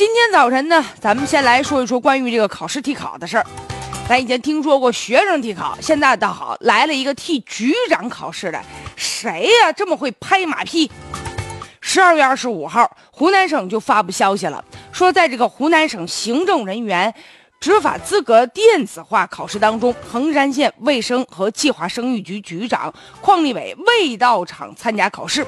今天早晨呢，咱们先来说一说关于这个考试替考的事儿。咱以前听说过学生替考，现在倒好，来了一个替局长考试的，谁呀？这么会拍马屁？十二月二十五号，湖南省就发布消息了，说在这个湖南省行政人员执法资格电子化考试当中，衡山县卫生和计划生育局局长邝立伟未到场参加考试。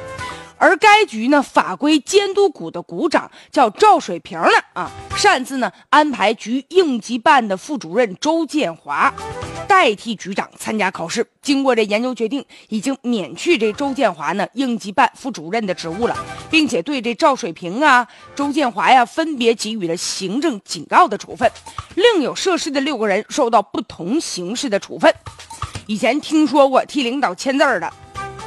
而该局呢，法规监督股的股长叫赵水平呢啊，擅自呢安排局应急办的副主任周建华代替局长参加考试。经过这研究决定，已经免去这周建华呢应急办副主任的职务了，并且对这赵水平啊、周建华呀分别给予了行政警告的处分，另有涉事的六个人受到不同形式的处分。以前听说过替领导签字的。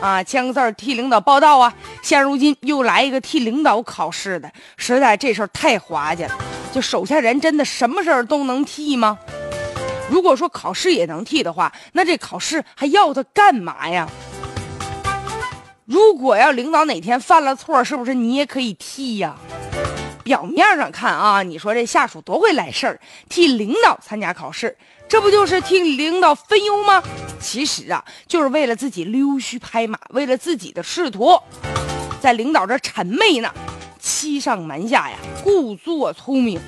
啊，签个字替领导报道啊！现如今又来一个替领导考试的，实在这事儿太滑稽了。就手下人真的什么事儿都能替吗？如果说考试也能替的话，那这考试还要他干嘛呀？如果要领导哪天犯了错，是不是你也可以替呀？表面上看啊，你说这下属多会来事儿，替领导参加考试。这不就是替领导分忧吗？其实啊，就是为了自己溜须拍马，为了自己的仕途，在领导这谄媚呢，欺上瞒下呀，故作聪明，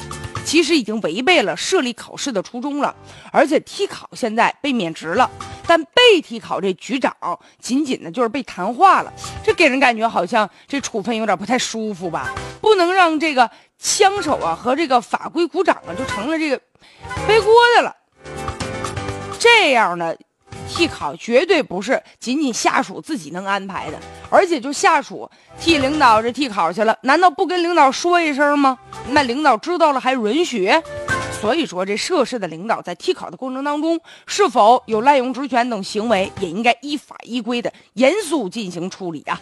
其实已经违背了设立考试的初衷了。而且替考现在被免职了，但被替考这局长仅仅的就是被谈话了，这给人感觉好像这处分有点不太舒服吧？不能让这个枪手啊和这个法规股长啊就成了这个背锅的了。这样的替考绝对不是仅仅下属自己能安排的，而且就下属替领导这替考去了，难道不跟领导说一声吗？那领导知道了还允许？所以说，这涉事的领导在替考的过程当中是否有滥用职权等行为，也应该依法依规的严肃进行处理啊。